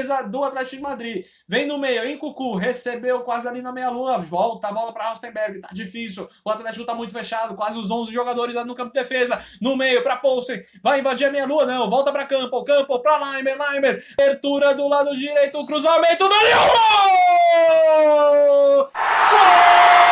defesa do Atlético de Madrid. Vem no meio, em Cucu, recebeu quase ali na meia-lua, volta a bola para Rostenberg, tá difícil. O Atlético tá muito fechado, quase os 11 jogadores ali no campo de defesa. No meio para Poulsen, vai invadir a meia-lua, não, volta para campo, campo para Leimer, Leimer. Abertura do lado direito, cruzamento do Leão! Gol!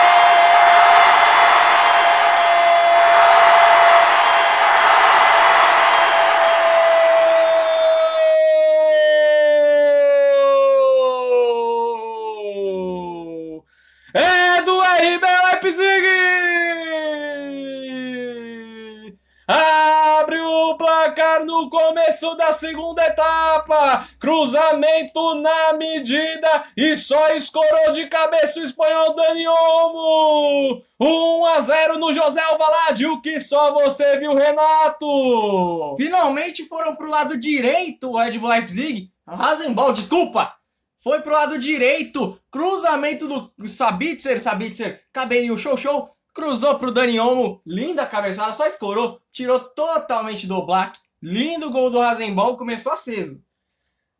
No começo da segunda etapa. Cruzamento na medida e só escorou de cabeça o espanhol Dani Olmo. 1 a 0 no José Alvalade, o que só você viu, Renato. Finalmente foram pro lado direito o Red Bull Leipzig. Rasenball, desculpa. Foi pro lado direito, cruzamento do Sabitzer, Sabitzer, cabelinho show show, cruzou pro Dani Olmo, linda cabeçada, só escorou, tirou totalmente do Black. Lindo gol do Rasenball, começou aceso.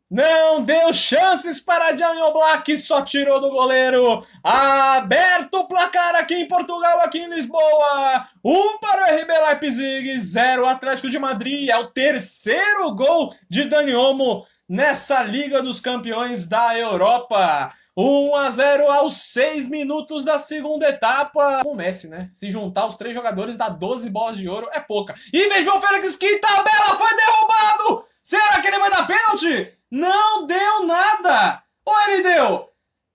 Não deu chances para Daniel Black, só tirou do goleiro. Aberto o placar aqui em Portugal, aqui em Lisboa. Um para o RB Leipzig, zero Atlético de Madrid. É o terceiro gol de Dani Olmo nessa Liga dos Campeões da Europa. 1 a 0 aos 6 minutos da segunda etapa. O Messi, né? Se juntar os três jogadores dá 12 bolas de ouro, é pouca. E vejam o Félix, que tabela foi derrubado! Será que ele vai dar pênalti? Não deu nada! Ou ele deu?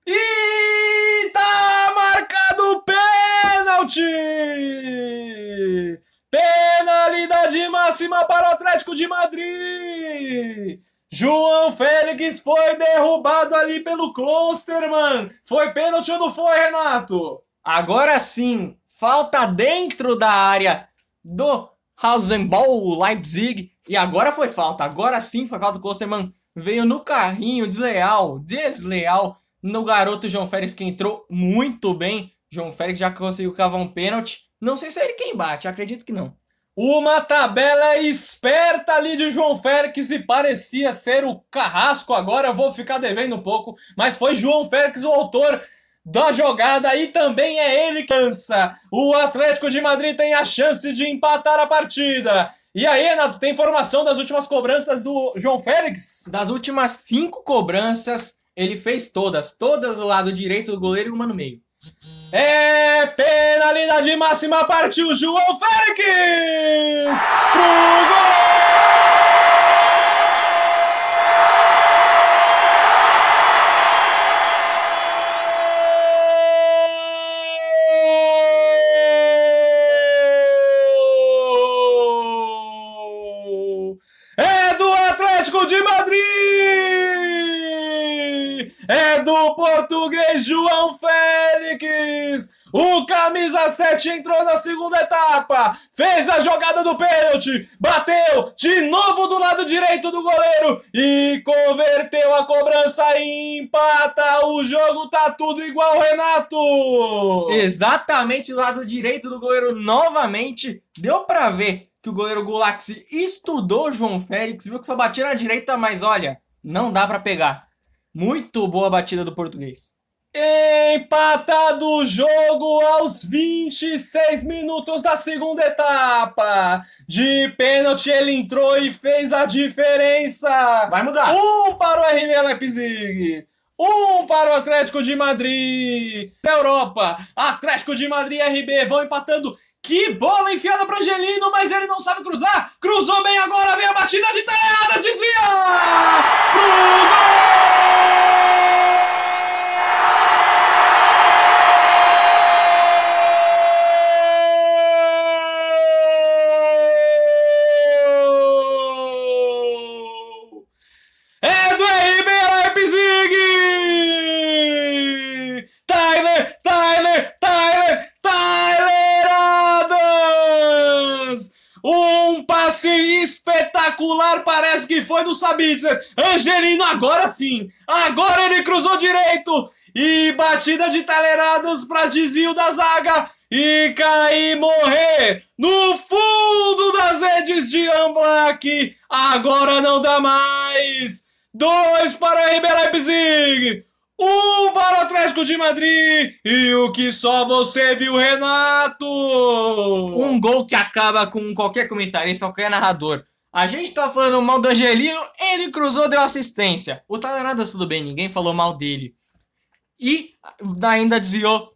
E tá marcado pênalti! Penalidade máxima para o Atlético de Madrid! João Félix foi derrubado ali pelo Klosterman. Foi pênalti ou não foi, Renato? Agora sim, falta dentro da área do Rasenball Leipzig. E agora foi falta. Agora sim foi falta. O Klosterman veio no carrinho, desleal, desleal no garoto João Félix que entrou muito bem. João Félix já conseguiu cavar um pênalti. Não sei se é ele quem bate, acredito que não. Uma tabela esperta ali de João Félix e parecia ser o carrasco. Agora eu vou ficar devendo um pouco, mas foi João Félix o autor da jogada e também é ele que cansa. O Atlético de Madrid tem a chance de empatar a partida. E aí, Renato, tem informação das últimas cobranças do João Félix? Das últimas cinco cobranças, ele fez todas. Todas do lado direito do goleiro e uma no meio. É penalidade máxima, partiu João Félix! Pro gol! É do português João Félix! O camisa 7 entrou na segunda etapa, fez a jogada do pênalti, bateu de novo do lado direito do goleiro e converteu a cobrança e empata. O jogo tá tudo igual, Renato. Exatamente do lado direito do goleiro novamente. Deu para ver que o goleiro Gulax estudou João Félix, viu que só batia na direita, mas olha, não dá para pegar. Muito boa batida do português. Empatado o jogo aos 26 minutos da segunda etapa. De pênalti ele entrou e fez a diferença. Vai mudar. Um para o RB Leipzig. Um para o Atlético de Madrid. Europa, Atlético de Madrid e RB vão empatando. Que bola enfiada para Angelino, mas ele não sabe cruzar. Cruzou bem agora, vem a batida de Teleadas, desvia! Pro gol! Espetacular, parece que foi do Sabitzer. Angelino, agora sim. Agora ele cruzou direito. E batida de taleradas para desvio da zaga. E cair morrer no fundo das redes de Amblak. Agora não dá mais. 2 para o RB Leipzig, 1 um para o Atlético de Madrid e o que só você viu, Renato! Um gol que acaba com qualquer comentarista, qualquer narrador. A gente tá falando mal do Angelino, ele cruzou, deu assistência. O Taleradas tudo bem, ninguém falou mal dele. E ainda desviou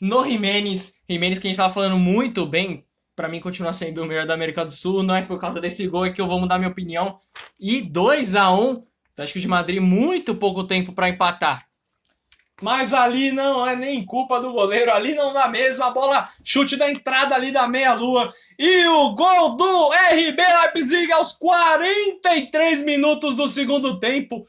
no Jimenez. Jimenez que a gente tava falando muito bem. Pra mim continua sendo o melhor da América do Sul. Não é por causa desse gol é que eu vou mudar minha opinião. E 2 a 1 Acho que o de Madrid muito pouco tempo para empatar. Mas ali não é nem culpa do goleiro, ali não dá mesmo, a bola chute da entrada ali da meia-lua. E o gol do RB Leipzig aos 43 minutos do segundo tempo.